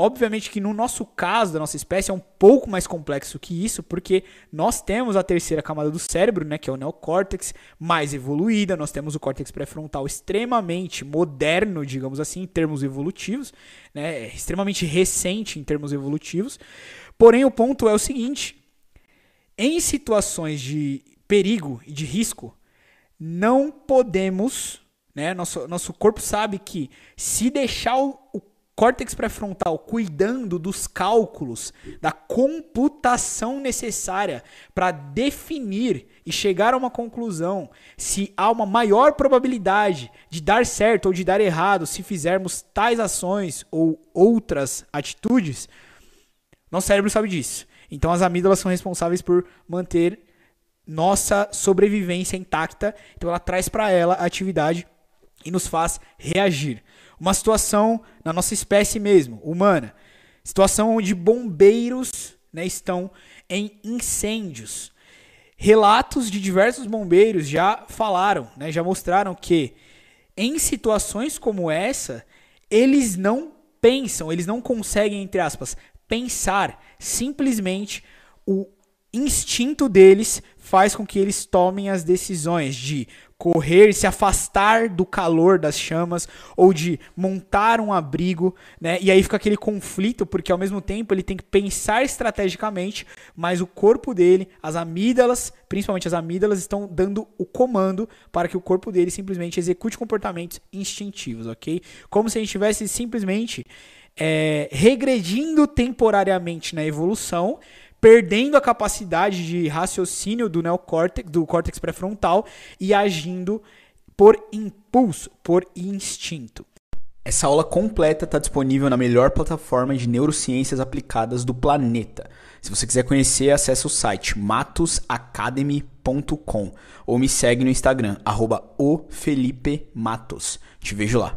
Obviamente que no nosso caso, da nossa espécie, é um pouco mais complexo que isso, porque nós temos a terceira camada do cérebro, né, que é o neocórtex, mais evoluída, nós temos o córtex pré-frontal extremamente moderno, digamos assim, em termos evolutivos, né, extremamente recente em termos evolutivos. Porém, o ponto é o seguinte: em situações de perigo e de risco, não podemos, né? Nosso, nosso corpo sabe que se deixar o, o córtex pré-frontal cuidando dos cálculos, da computação necessária para definir e chegar a uma conclusão se há uma maior probabilidade de dar certo ou de dar errado se fizermos tais ações ou outras atitudes, nosso cérebro sabe disso. Então as amígdalas são responsáveis por manter nossa sobrevivência intacta. Então ela traz para ela atividade e nos faz reagir. Uma situação na nossa espécie mesmo, humana, situação onde bombeiros né, estão em incêndios. Relatos de diversos bombeiros já falaram, né, já mostraram que em situações como essa, eles não pensam, eles não conseguem, entre aspas, pensar. Simplesmente o instinto deles faz com que eles tomem as decisões de correr, se afastar do calor das chamas ou de montar um abrigo, né? E aí fica aquele conflito porque ao mesmo tempo ele tem que pensar estrategicamente, mas o corpo dele, as amígdalas, principalmente as amígdalas estão dando o comando para que o corpo dele simplesmente execute comportamentos instintivos, OK? Como se a gente tivesse simplesmente é, regredindo temporariamente na evolução, perdendo a capacidade de raciocínio do neocórtex, do córtex pré-frontal e agindo por impulso, por instinto. Essa aula completa está disponível na melhor plataforma de neurociências aplicadas do planeta. Se você quiser conhecer, acesse o site matosacademy.com ou me segue no Instagram, arroba Te vejo lá.